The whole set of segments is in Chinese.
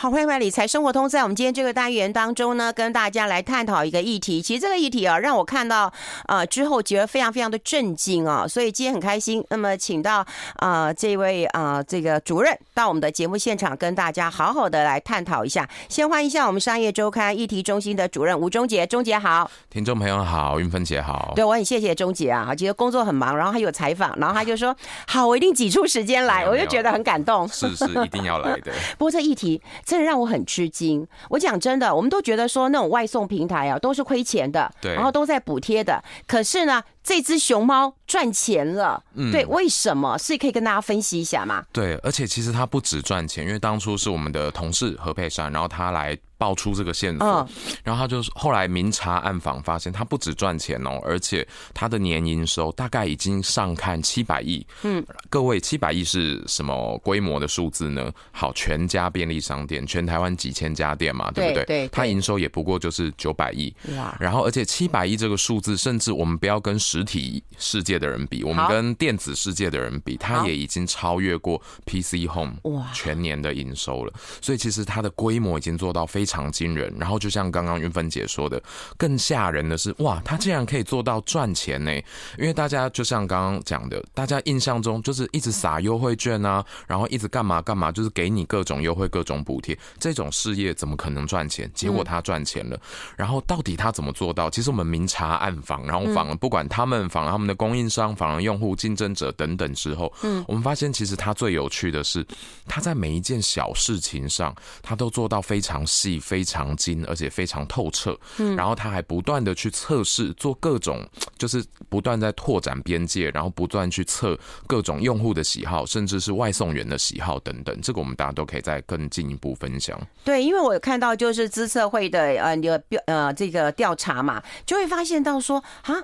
好，欢迎回来理财生活通。在我们今天这个单元当中呢，跟大家来探讨一个议题。其实这个议题啊，让我看到呃之后觉得非常非常的震惊啊，所以今天很开心。那么请到啊、呃、这位啊、呃、这个主任到我们的节目现场，跟大家好好的来探讨一下。先欢迎一下我们商业周刊议题中心的主任吴中杰，中杰好。听众朋友好，云芬姐好。对，我很谢谢中杰啊，其实工作很忙，然后还有采访，然后他就说好，我一定挤出时间来，我就觉得很感动。是是，一定要来的。不过这议题。真的让我很吃惊。我讲真的，我们都觉得说那种外送平台啊，都是亏钱的，对，然后都在补贴的。可是呢，这只熊猫赚钱了，嗯，对，为什么？是可以跟大家分析一下吗？对，而且其实它不止赚钱，因为当初是我们的同事何佩珊，然后他来。爆出这个线索，然后他就后来明察暗访，发现他不止赚钱哦，而且他的年营收大概已经上看七百亿。嗯，各位，七百亿是什么规模的数字呢？好，全家便利商店，全台湾几千家店嘛，对不对？对，他营收也不过就是九百亿。哇！然后，而且七百亿这个数字，甚至我们不要跟实体世界的人比，我们跟电子世界的人比，他也已经超越过 PC Home 哇全年的营收了。所以，其实它的规模已经做到非常。惊人，然后就像刚刚云芬姐说的，更吓人的是，哇，它竟然可以做到赚钱呢！因为大家就像刚刚讲的，大家印象中就是一直撒优惠券啊，然后一直干嘛干嘛，就是给你各种优惠、各种补贴，这种事业怎么可能赚钱？结果它赚钱了。然后到底它怎么做到？其实我们明察暗访，然后访了不管他们访了他们的供应商、访了用户、竞争者等等之后，嗯，我们发现其实他最有趣的是，他在每一件小事情上，他都做到非常细。非常精，而且非常透彻。嗯，然后他还不断的去测试，做各种，就是不断在拓展边界，然后不断去测各种用户的喜好，甚至是外送员的喜好等等。这个我们大家都可以再更进一步分享。对，因为我有看到就是资策会的呃的标呃这个调查嘛，就会发现到说啊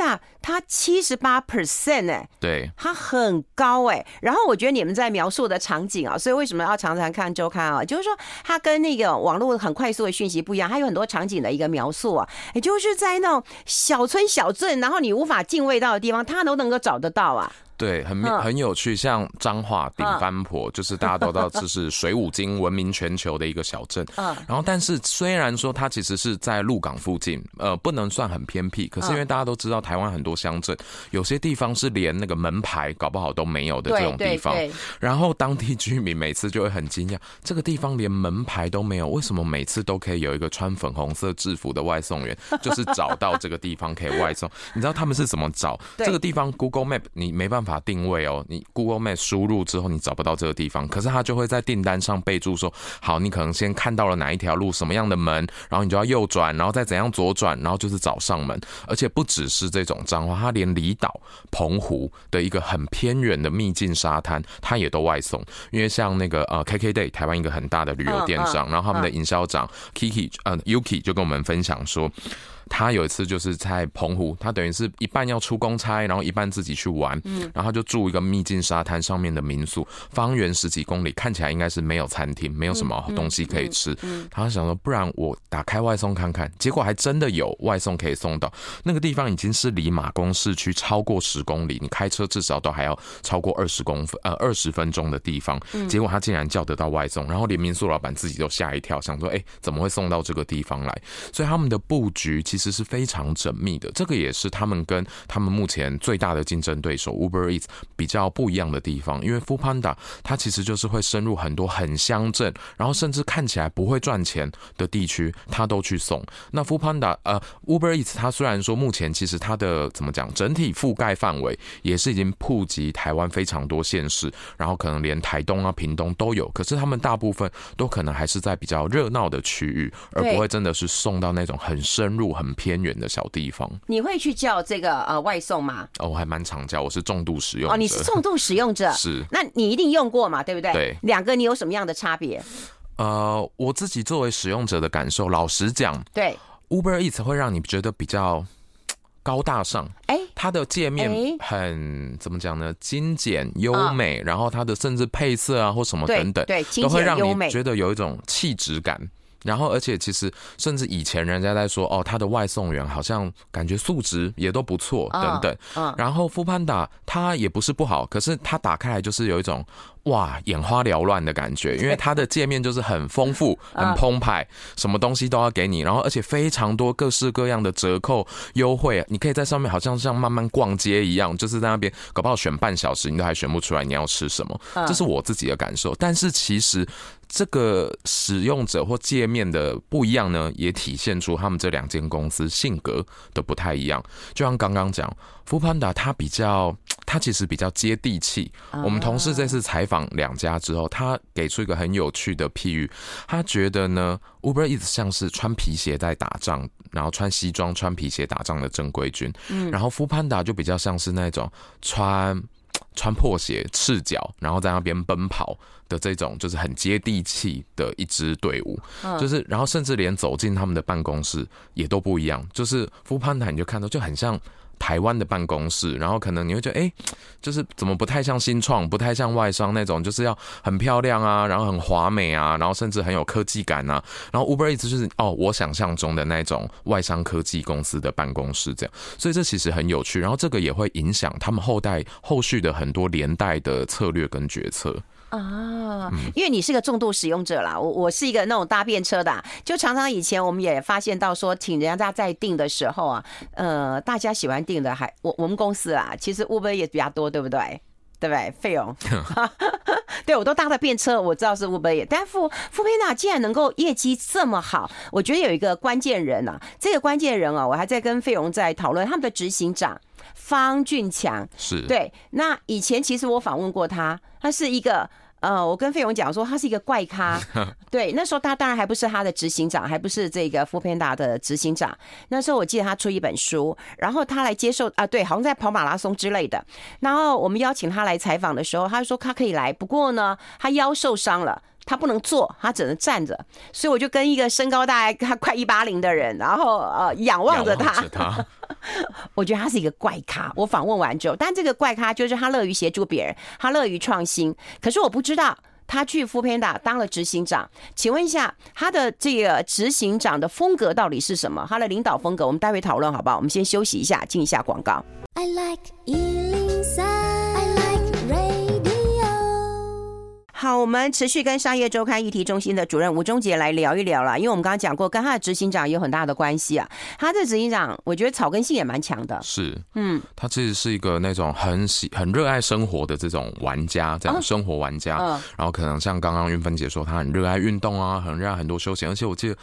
，Foodpanda 它七十八 percent 哎，对，它很高哎。然后我觉得你们在描述的场景啊，所以为什么要常常看周刊啊？就是说它跟那个网络很快速的讯息不一样，它有很多场景的一个描述啊，也就是在那种小村小镇，然后你无法进味到的地方，它都能够找得到啊。对，很很有趣，像彰化顶番婆，就是大家都知道这是水五金闻名全球的一个小镇。嗯，然后但是虽然说它其实是在鹿港附近，呃，不能算很偏僻，可是因为大家都知道台湾很多乡镇，有些地方是连那个门牌搞不好都没有的这种地方。然后当地居民每次就会很惊讶，这个地方连门牌都没有，为什么每次都可以有一个穿粉红色制服的外送员，就是找到这个地方可以外送？你知道他们是怎么找这个地方？Google Map 你没办法。定位哦，你 Google Map 输入之后，你找不到这个地方，可是他就会在订单上备注说：好，你可能先看到了哪一条路，什么样的门，然后你就要右转，然后再怎样左转，然后就是找上门。而且不只是这种脏话，他连离岛澎湖的一个很偏远的秘境沙滩，他也都外送。因为像那个呃 KKday 台湾一个很大的旅游电商，然后他们的营销长 Kiki 呃 Yuki 就跟我们分享说。他有一次就是在澎湖，他等于是一半要出公差，然后一半自己去玩，嗯，然后他就住一个秘境沙滩上面的民宿，方圆十几公里，看起来应该是没有餐厅，没有什么东西可以吃。他想说，不然我打开外送看看，结果还真的有外送可以送到那个地方，已经是离马公市区超过十公里，你开车至少都还要超过二十公分，呃，二十分钟的地方。结果他竟然叫得到外送，然后连民宿老板自己都吓一跳，想说，哎，怎么会送到这个地方来？所以他们的布局其实。其实是非常缜密的，这个也是他们跟他们目前最大的竞争对手 Uber Eats 比较不一样的地方。因为 Foodpanda 它其实就是会深入很多很乡镇，然后甚至看起来不会赚钱的地区，它都去送。那 Foodpanda 呃 Uber Eats 它虽然说目前其实它的怎么讲，整体覆盖范围也是已经普及台湾非常多县市，然后可能连台东啊、屏东都有。可是他们大部分都可能还是在比较热闹的区域，而不会真的是送到那种很深入很。偏远的小地方，你会去叫这个呃外送吗？哦，我还蛮常叫，我是重度使用者。哦，你是重度使用者，是？那你一定用过嘛？对不对？对，两个你有什么样的差别？呃，我自己作为使用者的感受，老实讲，对，Uber Eats 会让你觉得比较高大上，哎、欸，它的界面很、欸、怎么讲呢？精简优美、哦，然后它的甚至配色啊或什么等等，对，对都会让你觉得有一种气质感。然后，而且其实，甚至以前人家在说，哦，他的外送员好像感觉素质也都不错，等等。然后，Foodpanda 它也不是不好，可是他打开来就是有一种哇，眼花缭乱的感觉，因为它的界面就是很丰富、很澎湃，什么东西都要给你，然后而且非常多各式各样的折扣优惠，你可以在上面好像像慢慢逛街一样，就是在那边搞不好选半小时，你都还选不出来你要吃什么，这是我自己的感受。但是其实这个使用者或界面的不一样呢，也体现出他们这两间公司性格的不太一样。就像刚刚讲，Foodpanda 它比较。它其实比较接地气。我们同事这次采访两家之后，他给出一个很有趣的譬喻。他觉得呢，Uber 一直像是穿皮鞋在打仗，然后穿西装、穿皮鞋打仗的正规军。嗯，然后 Foodpanda 就比较像是那种穿 穿破鞋、赤脚，然后在那边奔跑的这种，就是很接地气的一支队伍。就是，然后甚至连走进他们的办公室也都不一样。就是 Foodpanda 你就看到就很像。台湾的办公室，然后可能你会觉得，哎，就是怎么不太像新创，不太像外商那种，就是要很漂亮啊，然后很华美啊，然后甚至很有科技感啊。然后 Uber Eats 就是哦，我想象中的那种外商科技公司的办公室这样，所以这其实很有趣。然后这个也会影响他们后代后续的很多连带的策略跟决策。啊，因为你是个重度使用者啦，我我是一个那种搭便车的，啊，就常常以前我们也发现到说，请人家在订的时候啊，呃，大家喜欢订的还我我们公司啊，其实 Uber 也比较多，对不对？对不对？费用，对我都搭的便车，我知道是 Uber 也，但 Foodpanda 既然能够业绩这么好，我觉得有一个关键人啊，这个关键人啊，我还在跟费荣在讨论他们的执行长方俊强，是对，那以前其实我访问过他，他是一个。呃，我跟费勇讲说他是一个怪咖，对，那时候他当然还不是他的执行长，还不是这个 Foodpanda 的执行长。那时候我记得他出一本书，然后他来接受啊，对，好像在跑马拉松之类的。然后我们邀请他来采访的时候，他就说他可以来，不过呢，他腰受伤了。他不能坐，他只能站着，所以我就跟一个身高大概他快一八零的人，然后呃仰望着他。他 我觉得他是一个怪咖。我访问完之后，但这个怪咖就是他乐于协助别人，他乐于创新。可是我不知道他去 Foodpanda 当了执行长，请问一下他的这个执行长的风格到底是什么？他的领导风格，我们待会讨论好不好？我们先休息一下，进一下广告。I like 好，我们持续跟商业周刊议题中心的主任吴中杰来聊一聊啦，因为我们刚刚讲过，跟他的执行长有很大的关系啊。他的执行长，我觉得草根性也蛮强的。是，嗯，他其实是一个那种很喜、很热爱生活的这种玩家，这样生活玩家。嗯，然后可能像刚刚云芬姐说，他很热爱运动啊，很热爱很多休闲，而且我记得。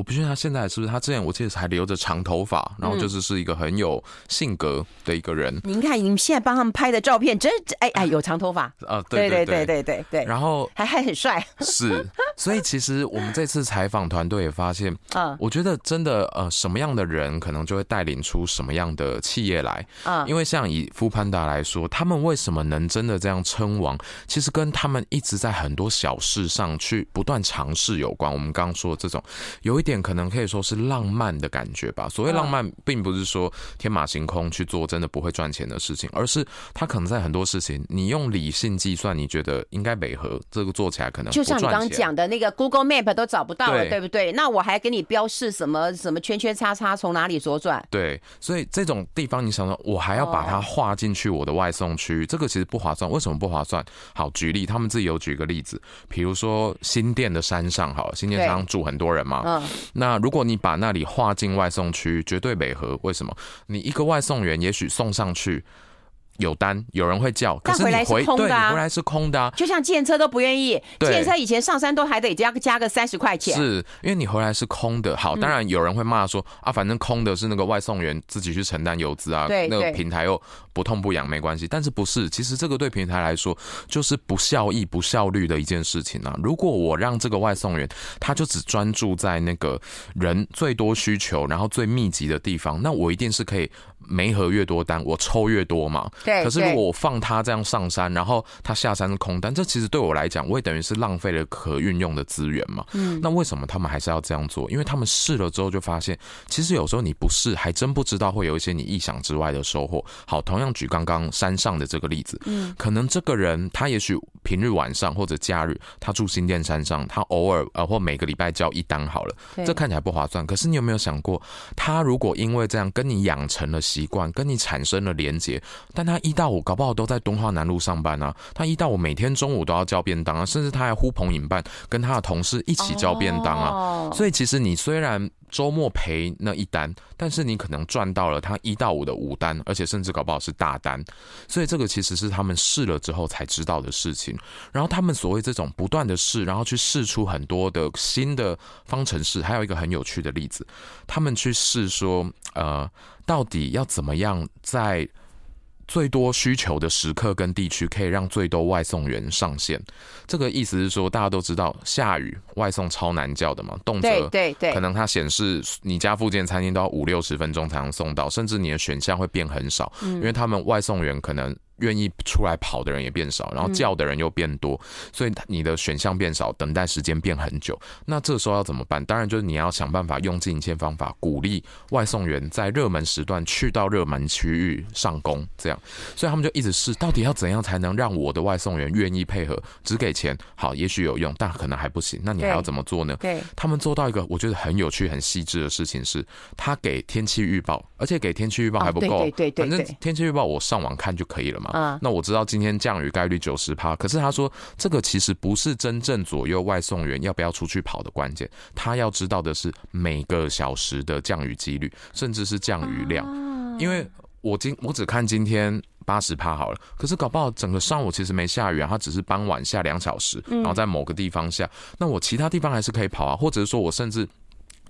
我不确定他现在是不是他之前，我记得还留着长头发，然后就是是一个很有性格的一个人。嗯、您看，你们现在帮他们拍的照片，真哎哎 有长头发啊！对对对对对对。然后还还很帅。是，所以其实我们这次采访团队也发现，嗯，我觉得真的呃，什么样的人可能就会带领出什么样的企业来。嗯，因为像以 Foodpanda 来说，他们为什么能真的这样称王，其实跟他们一直在很多小事上去不断尝试有关。我们刚刚说的这种有一点。可能可以说是浪漫的感觉吧。所谓浪漫，并不是说天马行空去做真的不会赚钱的事情，而是他可能在很多事情，你用理性计算，你觉得应该美和，这个做起来可能就像你刚刚讲的那个 Google Map 都找不到了，对不对？那我还给你标示什么什么圈圈叉叉从哪里左转？对，所以这种地方你想说，我还要把它划进去我的外送区，这个其实不划算。为什么不划算？好，举例，他们自己有举个例子，比如说新店的山上，好，新店山上住很多人嘛，嗯。那如果你把那里划进外送区，绝对违和。为什么？你一个外送员也许送上去。有单，有人会叫，可是你回，回来是空的，啊，回来是空的，啊，就像建车都不愿意，建车以前上山都还得加加个三十块钱，是因为你回来是空的。好，当然有人会骂说，嗯、啊，反正空的是那个外送员自己去承担油资啊，对，那个平台又不痛不痒，没关系。但是不是？其实这个对平台来说就是不效益、不效率的一件事情啊。如果我让这个外送员他就只专注在那个人最多需求，然后最密集的地方，那我一定是可以。没合越多单，我抽越多嘛。对。可是如果我放他这样上山，然后他下山是空单，这其实对我来讲，我也等于是浪费了可运用的资源嘛。嗯。那为什么他们还是要这样做？因为他们试了之后就发现，其实有时候你不试，还真不知道会有一些你意想之外的收获。好，同样举刚刚山上的这个例子，嗯，可能这个人他也许平日晚上或者假日，他住新店山上，他偶尔呃或每个礼拜交一单好了，这看起来不划算。可是你有没有想过，他如果因为这样跟你养成了习习惯跟你产生了连结，但他他一到五搞不好都在敦化南路上班啊，他一到五每天中午都要叫便当啊，甚至他还呼朋引伴，跟他的同事一起叫便当啊。哦、所以其实你虽然周末赔那一单，但是你可能赚到了他一到五的五单，而且甚至搞不好是大单。所以这个其实是他们试了之后才知道的事情。然后他们所谓这种不断的试，然后去试出很多的新的方程式。还有一个很有趣的例子，他们去试说，呃，到底要怎么样在最多需求的时刻跟地区，可以让最多外送员上线？这个意思是说，大家都知道下雨外送超难叫的嘛，动辄对对，可能它显示你家附近餐厅都要五六十分钟才能送到，甚至你的选项会变很少，因为他们外送员可能。愿意出来跑的人也变少，然后叫的人又变多，嗯、所以你的选项变少，等待时间变很久。那这时候要怎么办？当然就是你要想办法用尽一切方法，鼓励外送员在热门时段去到热门区域上工，这样。所以他们就一直试，到底要怎样才能让我的外送员愿意配合，只给钱？好，也许有用，但可能还不行。那你还要怎么做呢？对，他们做到一个我觉得很有趣、很细致的事情是，他给天气预报，而且给天气预报还不够，反正天气预报我上网看就可以了嘛。嗯，那我知道今天降雨概率九十趴，可是他说这个其实不是真正左右外送员要不要出去跑的关键，他要知道的是每个小时的降雨几率，甚至是降雨量。因为我今我只看今天八十趴好了，可是搞不好整个上午其实没下雨啊，它只是傍晚下两小时，然后在某个地方下，那我其他地方还是可以跑啊，或者是说我甚至。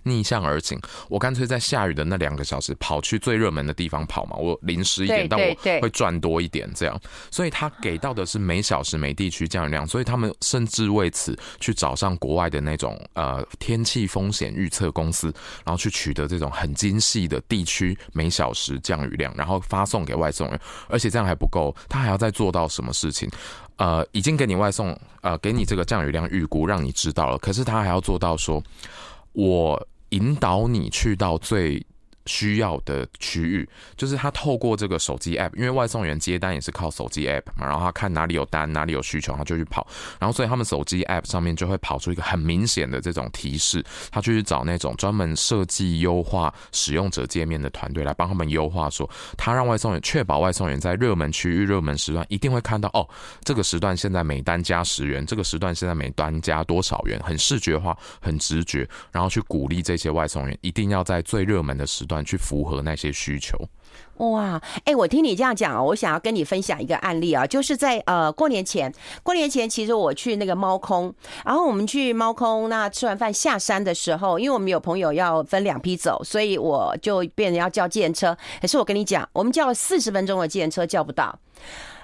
逆向而行，我干脆在下雨的那两个小时跑去最热门的地方跑嘛，我临时一点，但我会赚多一点这样。所以他给到的是每小时每地区降雨量，所以他们甚至为此去找上国外的那种呃天气风险预测公司，然后去取得这种很精细的地区每小时降雨量，然后发送给外送人。而且这样还不够，他还要再做到什么事情？呃，已经给你外送，呃，给你这个降雨量预估，让你知道了。可是他还要做到说，我引导你去到最需要的区域，就是他透过这个手机 app，因为外送员接单也是靠手机 app 嘛，然后他看哪里有单，哪里有需求，他就去跑，然后所以他们手机 app 上面就会跑出一个很明显的这种提示，他就去找那种专门设计优化使用者界面的团队来帮他们优化，说他让外送员确保外送员在热门区域、热门时段一定会看到哦，这个时段现在每单加十元，这个时段现在每单加多少元，很视觉化、很直觉，然后去鼓励这些外送员一定要在最热门的时断。去符合那些需求，哇！哎、我听你这样讲啊，我想要跟你分享一个案例啊，就是在呃过年前，过年前其实我去那个猫空，然后我们去猫空，那吃完饭下山的时候，因为我们有朋友要分两批走，所以我就变成要叫计程车。可是我跟你讲，我们叫了四十分钟的计程车叫不到，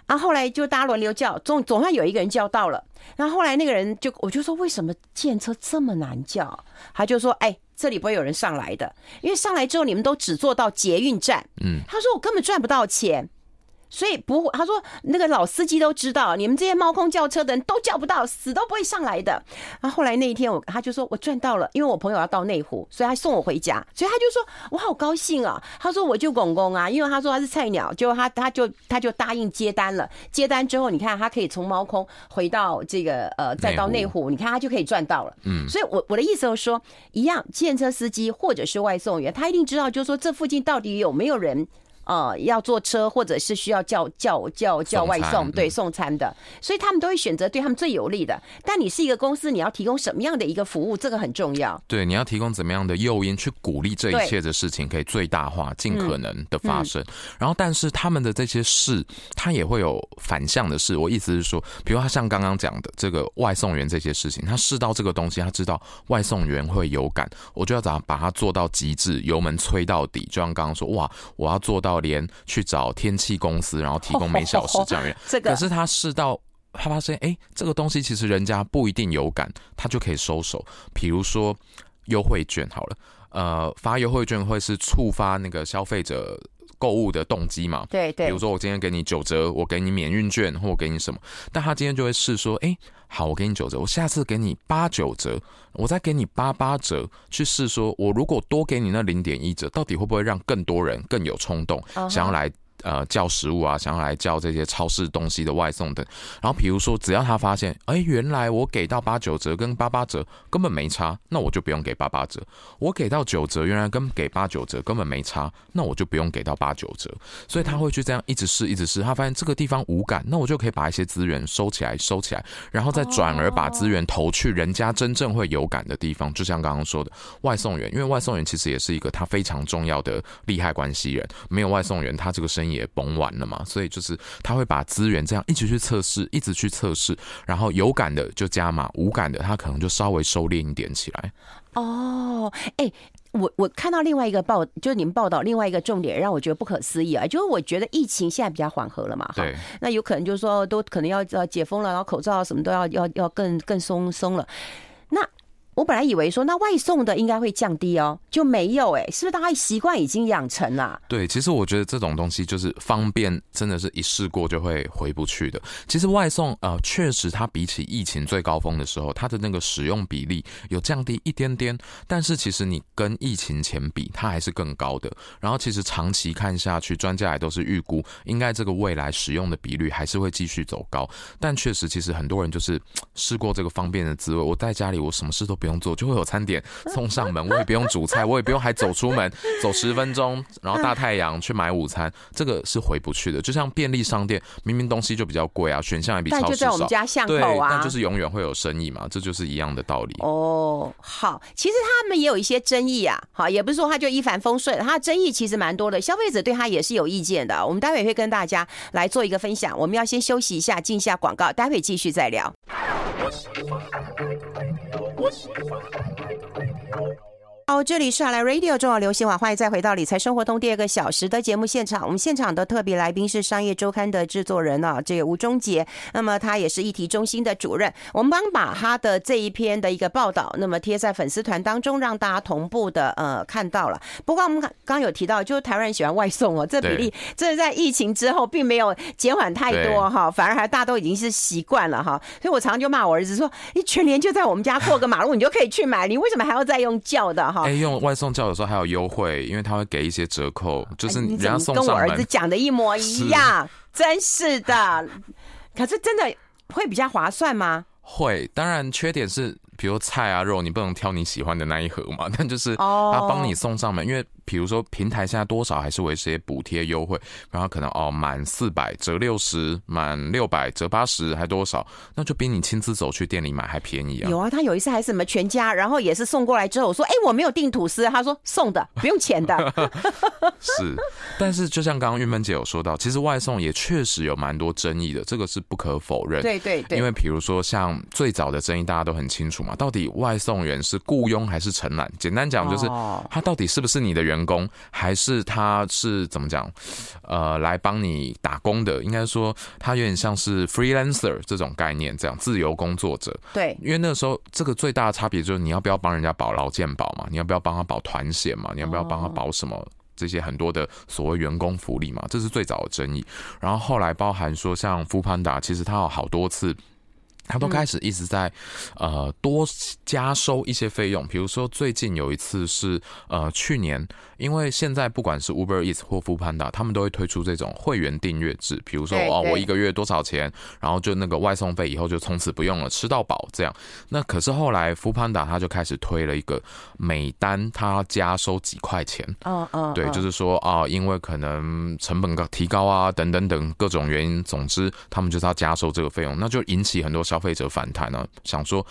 然后后来就大家轮流叫，总总算有一个人叫到了。然后后来那个人就我就说，为什么建车这么难叫？他就说，哎、欸。这里不会有人上来的，因为上来之后你们都只坐到捷运站。嗯，他说我根本赚不到钱。所以不，他说那个老司机都知道，你们这些猫空叫车的人都叫不到，死都不会上来的。然后后来那一天，我他就说我赚到了，因为我朋友要到内湖，所以他送我回家，所以他就说我好高兴啊。他说我就公公啊，因为他说他是菜鸟，就他他就他就答应接单了。接单之后，你看他可以从猫空回到这个呃，再到内湖，你看他就可以赚到了。嗯，所以我我的意思就是说，一样，计程车司机或者是外送员，他一定知道，就是说这附近到底有没有人。呃，要坐车或者是需要叫叫叫叫外送，送对送餐的，所以他们都会选择对他们最有利的。但你是一个公司，你要提供什么样的一个服务，这个很重要。对，你要提供怎么样的诱因去鼓励这一切的事情可以最大化，尽可能的发生。然后，但是他们的这些事，他也会有反向的事。我意思是说，比如他像刚刚讲的这个外送员这些事情，他试到这个东西，他知道外送员会有感，我就要咋把它做到极致，油门催到底。就像刚刚说，哇，我要做到。连去找天气公司，然后提供每小时这样 这个，可是他试到他发现，哎，这个东西其实人家不一定有感，他就可以收手。比如说优惠券好了，呃，发优惠券会是触发那个消费者购物的动机嘛？对对。比如说我今天给你九折，我给你免运券，或我给你什么，但他今天就会试说，哎。好，我给你九折，我下次给你八九折，我再给你八八折，去试说，我如果多给你那零点一折，到底会不会让更多人更有冲动，想要来呃叫食物啊，想要来叫这些超市东西的外送等。然后比如说，只要他发现，哎，原来我给到八九折跟八八折根本没差，那我就不用给八八折。我给到九折，原来跟给八九折根本没差，那我就不用给到八九折。所以他会去这样一直试，一直试。他发现这个地方无感，那我就可以把一些资源收起来，收起来，然后再转而把资源投去人家真正会有感的地方。就像刚刚说的，外送员，因为外送员其实也是一个他非常重要的利害关系人，没有外送员，他这个生意也崩完了嘛。所以就是他会把资源这样一直去测试。一直去测试，然后有感的就加码，无感的他可能就稍微收敛一点起来。哦，哎，我我看到另外一个报，就是你们报道另外一个重点，让我觉得不可思议啊！就是我觉得疫情现在比较缓和了嘛，对，那有可能就是说都可能要要解封了，然后口罩什么都要要要更更松松了。我本来以为说，那外送的应该会降低哦，就没有哎，是不是大家习惯已经养成了？对，其实我觉得这种东西就是方便，真的是一试过就会回不去的。其实外送呃，确实它比起疫情最高峰的时候，它的那个使用比例有降低一点点，但是其实你跟疫情前比，它还是更高的。然后其实长期看下去，专家也都是预估，应该这个未来使用的比率还是会继续走高。但确实，其实很多人就是试过这个方便的滋味，我在家里我什么事都不。不用做，就会有餐点送上门，我也不用煮菜，我也不用还走出门 走十分钟，然后大太阳去买午餐，这个是回不去的。就像便利商店，明明东西就比较贵啊，选项也比超市少，就在我们家巷口啊，但就是永远会有生意嘛，这就是一样的道理。哦，好，其实他们也有一些争议啊，好，也不是说他就一帆风顺，他的争议其实蛮多的，消费者对他也是有意见的。我们待会会跟大家来做一个分享，我们要先休息一下，进一下广告，待会继续再聊。What? 好，这里是好来 Radio 中广流行网，欢迎再回到理财生活通第二个小时的节目现场。我们现场的特别来宾是商业周刊的制作人啊，这个吴忠杰。那么他也是议题中心的主任。我们帮把他的这一篇的一个报道，那么贴在粉丝团当中，让大家同步的呃看到了。不过我们刚刚有提到，就是台湾人喜欢外送哦，这比例这是在疫情之后并没有减缓太多哈，反而还大家都已经是习惯了哈。所以我常常就骂我儿子说：“你全年就在我们家过个马路，你就可以去买，你为什么还要再用叫的？”哎，用外送叫有时候还有优惠，因为他会给一些折扣，就是人家送。跟我儿子讲的一模一样，是真是的。可是真的会比较划算吗？会，当然缺点是，比如菜啊肉，你不能挑你喜欢的那一盒嘛。但就是他帮你送上门，因为。比如说平台现在多少还是维持些补贴优惠，然后可能哦满四百折六十，满六百折八十，还多少？那就比你亲自走去店里买还便宜啊！有啊，他有一次还是什么全家，然后也是送过来之后，我说哎我没有订吐司，他说送的不用钱的。是，但是就像刚刚玉芬姐有说到，其实外送也确实有蛮多争议的，这个是不可否认。对对对，因为比如说像最早的争议，大家都很清楚嘛，到底外送员是雇佣还是承揽？简单讲就是他到底是不是你的员员工还是他是怎么讲？呃，来帮你打工的，应该说他有点像是 freelancer 这种概念，这样自由工作者。对，因为那个时候这个最大的差别就是你要不要帮人家保劳健保嘛？你要不要帮他保团险嘛？你要不要帮他保什么这些很多的所谓员工福利嘛？这是最早的争议。然后后来包含说像 Foodpanda，其实他有好多次。他都开始一直在，呃，多加收一些费用。比如说，最近有一次是，呃，去年，因为现在不管是 Uber Eats 或 Foodpanda，他们都会推出这种会员订阅制。比如说，哦，我一个月多少钱，然后就那个外送费以后就从此不用了，吃到饱这样。那可是后来 Foodpanda 他就开始推了一个每单他加收几块钱。嗯嗯，对，就是说啊，因为可能成本高提高啊，等等等各种原因，总之他们就是要加收这个费用，那就引起很多小。消费者反弹呢，想说，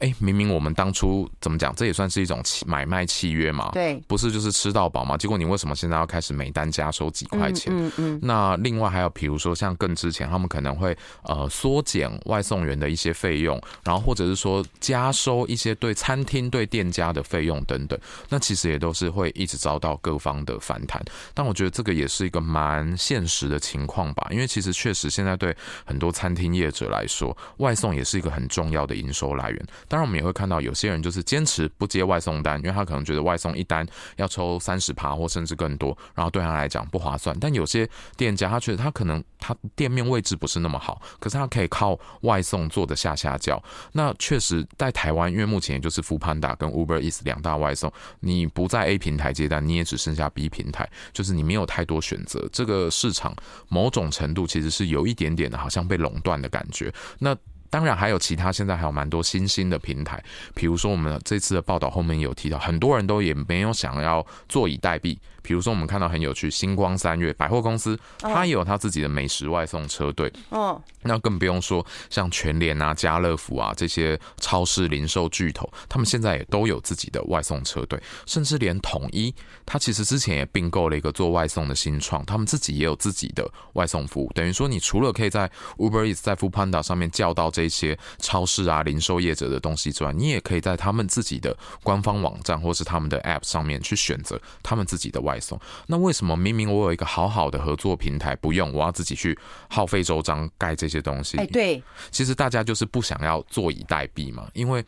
哎、欸，明明我们当初怎么讲，这也算是一种买卖契约嘛，对，不是就是吃到饱嘛？结果你为什么现在要开始每单加收几块钱？嗯嗯，嗯。那另外还有，比如说像更之前，他们可能会呃缩减外送员的一些费用，然后或者是说加收一些对餐厅对店家的费用等等，那其实也都是会一直遭到各方的反弹。但我觉得这个也是一个蛮现实的情况吧，因为其实确实现在对很多餐厅业者来说，外送也是一个很重要的营收来源。当然，我们也会看到有些人就是坚持不接外送单，因为他可能觉得外送一单要抽三十趴或甚至更多，然后对他来讲不划算。但有些店家他觉得他可能他店面位置不是那么好，可是他可以靠外送做的下下轿。那确实在台湾，因为目前也就是 f o o Panda 跟 Uber Eats 两大外送，你不在 A 平台接单，你也只剩下 B 平台，就是你没有太多选择。这个市场某种程度其实是有一点点的，好像被垄断的感觉。那当然还有其他，现在还有蛮多新兴的平台，比如说我们这次的报道后面有提到，很多人都也没有想要坐以待毙。比如说，我们看到很有趣，星光三月百货公司，它也有它自己的美食外送车队。哦，那更不用说像全联啊、家乐福啊这些超市零售巨头，他们现在也都有自己的外送车队。甚至连统一，它其实之前也并购了一个做外送的新创，他们自己也有自己的外送服务。等于说，你除了可以在 Uber Eats、在 Foodpanda 上面叫到这些超市啊、零售业者的东西之外，你也可以在他们自己的官方网站或是他们的 App 上面去选择他们自己的外。外送，那为什么明明我有一个好好的合作平台，不用我要自己去耗费周章盖这些东西？哎，对，其实大家就是不想要坐以待毙嘛。因为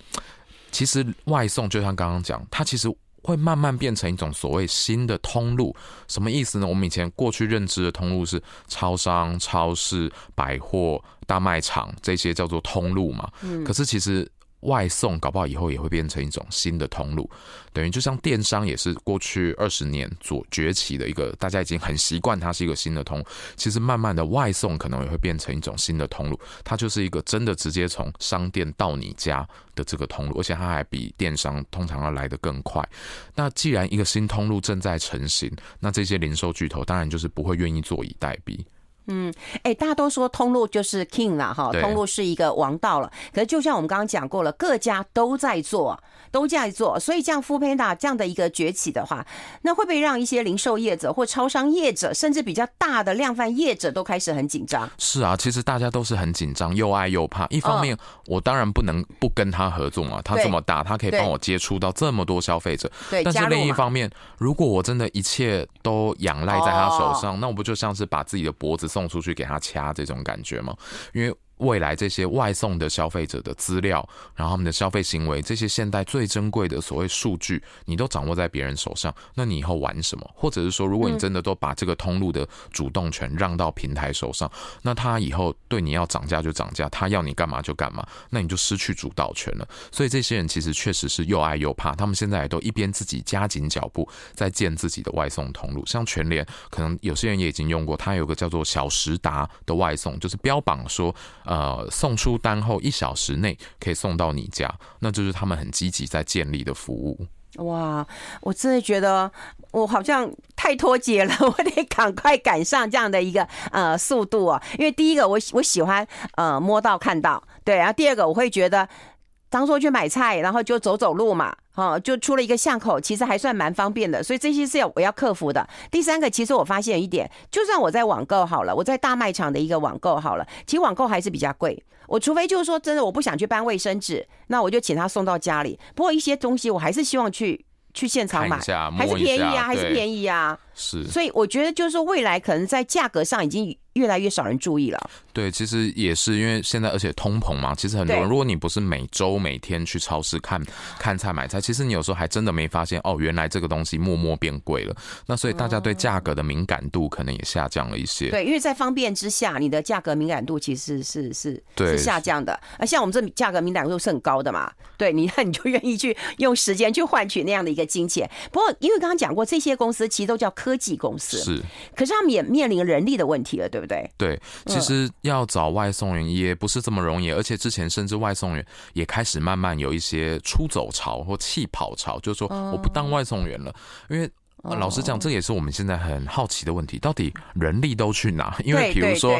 其实外送就像刚刚讲，它其实会慢慢变成一种所谓新的通路。什么意思呢？我们以前过去认知的通路是超商、超市、百货、大卖场这些叫做通路嘛。嗯，可是其实。外送搞不好以后也会变成一种新的通路，等于就像电商也是过去二十年所崛起的一个，大家已经很习惯它是一个新的通。其实慢慢的外送可能也会变成一种新的通路，它就是一个真的直接从商店到你家的这个通路，而且它还比电商通常要来得更快。那既然一个新通路正在成型，那这些零售巨头当然就是不会愿意坐以待毙。嗯，哎、欸，大家都说通路就是 king 了哈，通路是一个王道了。可是就像我们刚刚讲过了，各家都在做，都在做，所以这样 Foodpanda 这样的一个崛起的话，那会不会让一些零售业者或超商业者，甚至比较大的量贩业者都开始很紧张？是啊，其实大家都是很紧张，又爱又怕。一方面，我当然不能不跟他合作嘛，他这么大，他可以帮我接触到这么多消费者。对，但是另一方面，如果我真的一切都仰赖在他手上，那我不就像是把自己的脖子送出去给他掐这种感觉吗？因为。未来这些外送的消费者的资料，然后他们的消费行为，这些现代最珍贵的所谓数据，你都掌握在别人手上，那你以后玩什么？或者是说，如果你真的都把这个通路的主动权让到平台手上，那他以后对你要涨价就涨价，他要你干嘛就干嘛，那你就失去主导权了。所以这些人其实确实是又爱又怕，他们现在也都一边自己加紧脚步在建自己的外送通路，像全联，可能有些人也已经用过，它有个叫做小时达的外送，就是标榜说。呃，呃送出单后一小时内可以送到你家，那就是他们很积极在建立的服务。哇，我真的觉得我好像太脱节了，我得赶快赶上这样的一个呃速度啊！因为第一个我我喜欢呃摸到看到，对，然后第二个我会觉得。当初去买菜，然后就走走路嘛，哈，就出了一个巷口，其实还算蛮方便的，所以这些是要我要克服的。第三个，其实我发现一点，就算我在网购好了，我在大卖场的一个网购好了，其实网购还是比较贵。我除非就是说真的我不想去搬卫生纸，那我就请他送到家里。不过一些东西我还是希望去去现场买，还是便宜啊，还是便宜啊。是，所以我觉得就是说未来可能在价格上已经。越来越少人注意了。对，其实也是因为现在，而且通膨嘛，其实很多人，如果你不是每周每天去超市看看菜买菜，其实你有时候还真的没发现哦，原来这个东西默默变贵了。那所以大家对价格的敏感度可能也下降了一些。对，因为在方便之下，你的价格敏感度其实是是是下降的。而像我们这价格敏感度是很高的嘛，对，你看你就愿意去用时间去换取那样的一个金钱。不过因为刚刚讲过，这些公司其实都叫科技公司，是，可是他们也面临人力的问题了，对不对？对，其实要找外送员也不是这么容易，而且之前甚至外送员也开始慢慢有一些出走潮或弃跑潮，就是说我不当外送员了，因为。老实讲，这也是我们现在很好奇的问题，到底人力都去哪？因为比如说，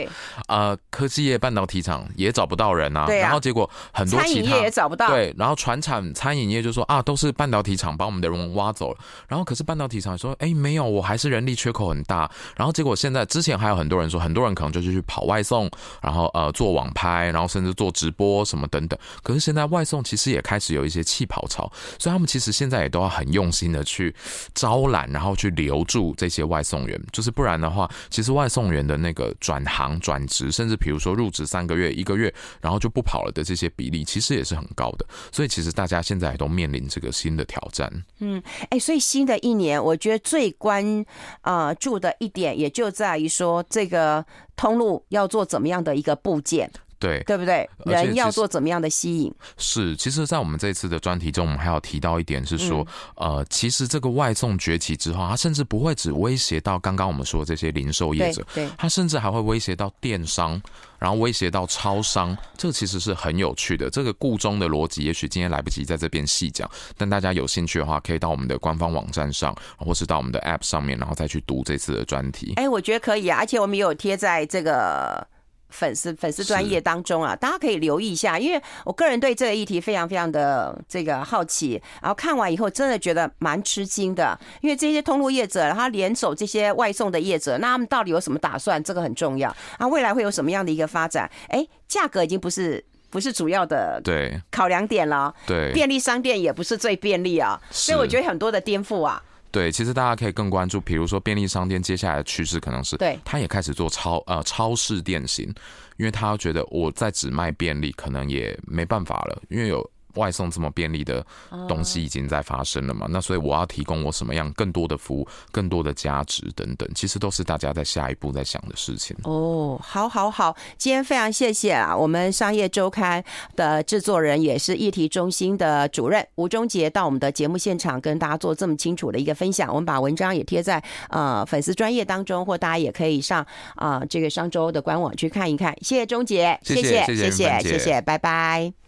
呃，科技业、半导体厂也找不到人啊。然后结果很多其他餐饮业也找不到。对，然后传产餐饮业就说啊，都是半导体厂把我们的人挖走了。然后可是半导体厂说，哎，没有，我还是人力缺口很大。然后结果现在之前还有很多人说，很多人可能就是去跑外送，然后呃做网拍，然后甚至做直播什么等等。可是现在外送其实也开始有一些气跑潮，所以他们其实现在也都要很用心的去招揽。然后去留住这些外送员，就是不然的话，其实外送员的那个转行转职，甚至比如说入职三个月、一个月，然后就不跑了的这些比例，其实也是很高的。所以其实大家现在都面临这个新的挑战。嗯，哎，所以新的一年，我觉得最关呃注的一点，也就在于说这个通路要做怎么样的一个部件。对，对不对？人要做怎么样的吸引？是，其实，在我们这次的专题中，我们还有提到一点是说，嗯、呃，其实这个外送崛起之后，它甚至不会只威胁到刚刚我们说的这些零售业者，对，对它甚至还会威胁到电商，然后威胁到超商。这个其实是很有趣的。这个故中的逻辑，也许今天来不及在这边细讲，但大家有兴趣的话，可以到我们的官方网站上，或是到我们的 App 上面，然后再去读这次的专题。哎，我觉得可以啊，而且我们也有贴在这个。粉丝粉丝专业当中啊，大家可以留意一下，因为我个人对这个议题非常非常的这个好奇，然后看完以后真的觉得蛮吃惊的，因为这些通路业者，他联手这些外送的业者，那他们到底有什么打算？这个很重要啊，未来会有什么样的一个发展？哎，价格已经不是不是主要的对考量点了，对，便利商店也不是最便利啊，所以我觉得很多的颠覆啊。对，其实大家可以更关注，比如说便利商店接下来的趋势可能是，对，他也开始做超呃超市店型，因为他觉得我在只卖便利可能也没办法了，因为有。外送这么便利的东西已经在发生了嘛？那所以我要提供我什么样更多的服务、更多的价值等等，其实都是大家在下一步在想的事情。哦，好，好，好，今天非常谢谢啊，我们商业周刊的制作人也是议题中心的主任吴忠杰到我们的节目现场跟大家做这么清楚的一个分享。我们把文章也贴在呃粉丝专业当中，或大家也可以上啊、呃、这个商周的官网去看一看。谢谢中杰，谢谢，谢谢，谢谢，拜拜。